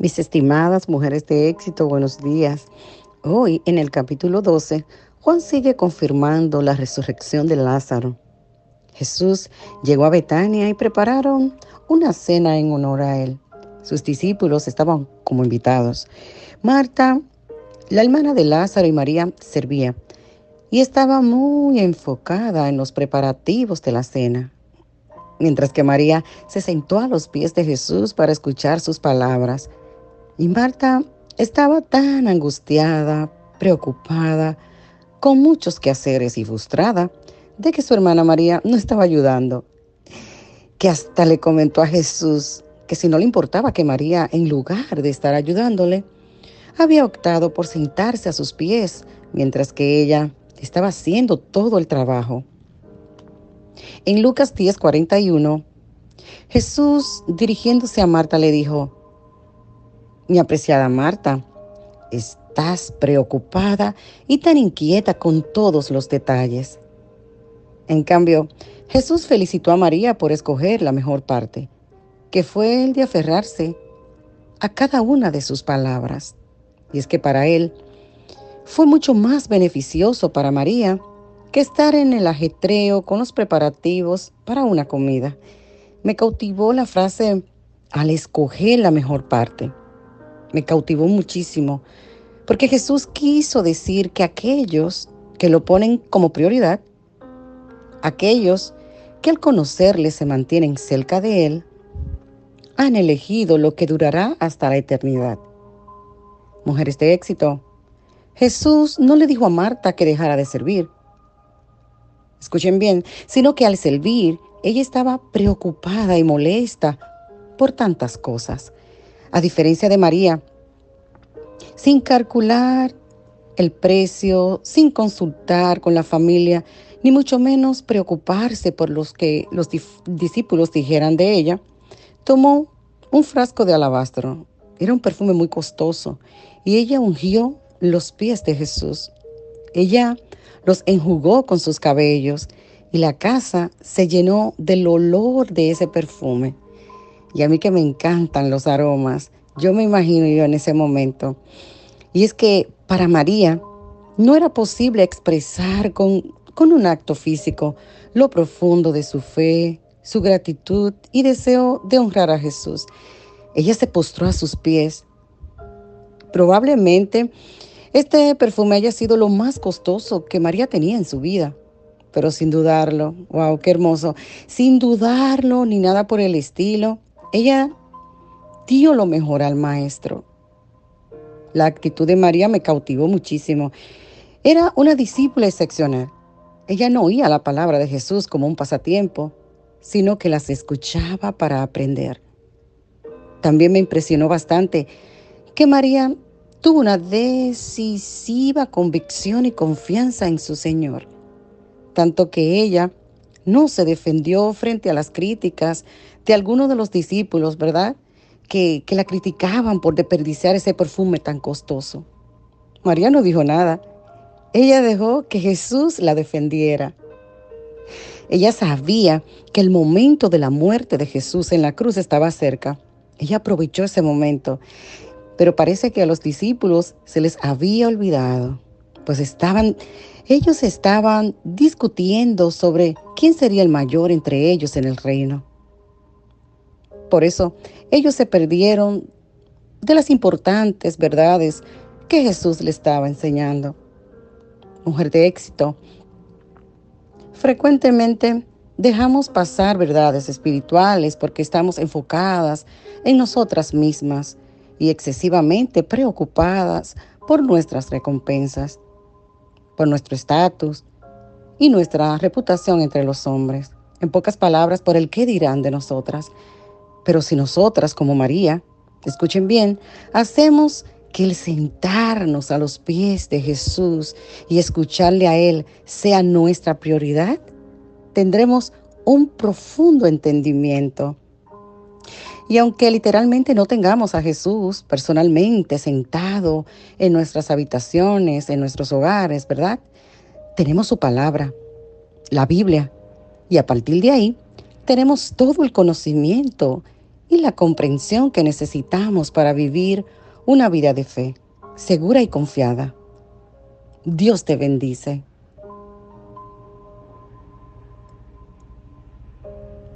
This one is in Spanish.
Mis estimadas mujeres de éxito, buenos días. Hoy, en el capítulo 12, Juan sigue confirmando la resurrección de Lázaro. Jesús llegó a Betania y prepararon una cena en honor a él. Sus discípulos estaban como invitados. Marta, la hermana de Lázaro y María, servía y estaba muy enfocada en los preparativos de la cena mientras que María se sentó a los pies de Jesús para escuchar sus palabras. Y Marta estaba tan angustiada, preocupada, con muchos quehaceres y frustrada de que su hermana María no estaba ayudando, que hasta le comentó a Jesús que si no le importaba que María, en lugar de estar ayudándole, había optado por sentarse a sus pies, mientras que ella estaba haciendo todo el trabajo. En Lucas 10:41, Jesús, dirigiéndose a Marta, le dijo, mi apreciada Marta, estás preocupada y tan inquieta con todos los detalles. En cambio, Jesús felicitó a María por escoger la mejor parte, que fue el de aferrarse a cada una de sus palabras. Y es que para él fue mucho más beneficioso para María que estar en el ajetreo con los preparativos para una comida. Me cautivó la frase al escoger la mejor parte me cautivó muchísimo, porque Jesús quiso decir que aquellos que lo ponen como prioridad, aquellos que al conocerle se mantienen cerca de Él, han elegido lo que durará hasta la eternidad. Mujeres de éxito, Jesús no le dijo a Marta que dejara de servir. Escuchen bien, sino que al servir, ella estaba preocupada y molesta por tantas cosas. A diferencia de María, sin calcular el precio, sin consultar con la familia, ni mucho menos preocuparse por los que los discípulos dijeran de ella, tomó un frasco de alabastro. Era un perfume muy costoso y ella ungió los pies de Jesús. Ella los enjugó con sus cabellos y la casa se llenó del olor de ese perfume. Y a mí que me encantan los aromas, yo me imagino yo en ese momento. Y es que para María no era posible expresar con, con un acto físico lo profundo de su fe, su gratitud y deseo de honrar a Jesús. Ella se postró a sus pies. Probablemente este perfume haya sido lo más costoso que María tenía en su vida. Pero sin dudarlo, wow, qué hermoso, sin dudarlo ni nada por el estilo, ella dio lo mejor al maestro. La actitud de María me cautivó muchísimo. Era una discípula excepcional. Ella no oía la palabra de Jesús como un pasatiempo, sino que las escuchaba para aprender. También me impresionó bastante que María tuvo una decisiva convicción y confianza en su Señor, tanto que ella no se defendió frente a las críticas de algunos de los discípulos, ¿verdad? Que, que la criticaban por desperdiciar ese perfume tan costoso. María no dijo nada. Ella dejó que Jesús la defendiera. Ella sabía que el momento de la muerte de Jesús en la cruz estaba cerca. Ella aprovechó ese momento, pero parece que a los discípulos se les había olvidado, pues estaban ellos estaban discutiendo sobre quién sería el mayor entre ellos en el reino. Por eso ellos se perdieron de las importantes verdades que Jesús le estaba enseñando. Mujer de éxito, frecuentemente dejamos pasar verdades espirituales porque estamos enfocadas en nosotras mismas y excesivamente preocupadas por nuestras recompensas por nuestro estatus y nuestra reputación entre los hombres. En pocas palabras, por el qué dirán de nosotras. Pero si nosotras, como María, escuchen bien, hacemos que el sentarnos a los pies de Jesús y escucharle a Él sea nuestra prioridad, tendremos un profundo entendimiento. Y aunque literalmente no tengamos a Jesús personalmente sentado en nuestras habitaciones, en nuestros hogares, ¿verdad? Tenemos su palabra, la Biblia, y a partir de ahí tenemos todo el conocimiento y la comprensión que necesitamos para vivir una vida de fe, segura y confiada. Dios te bendice.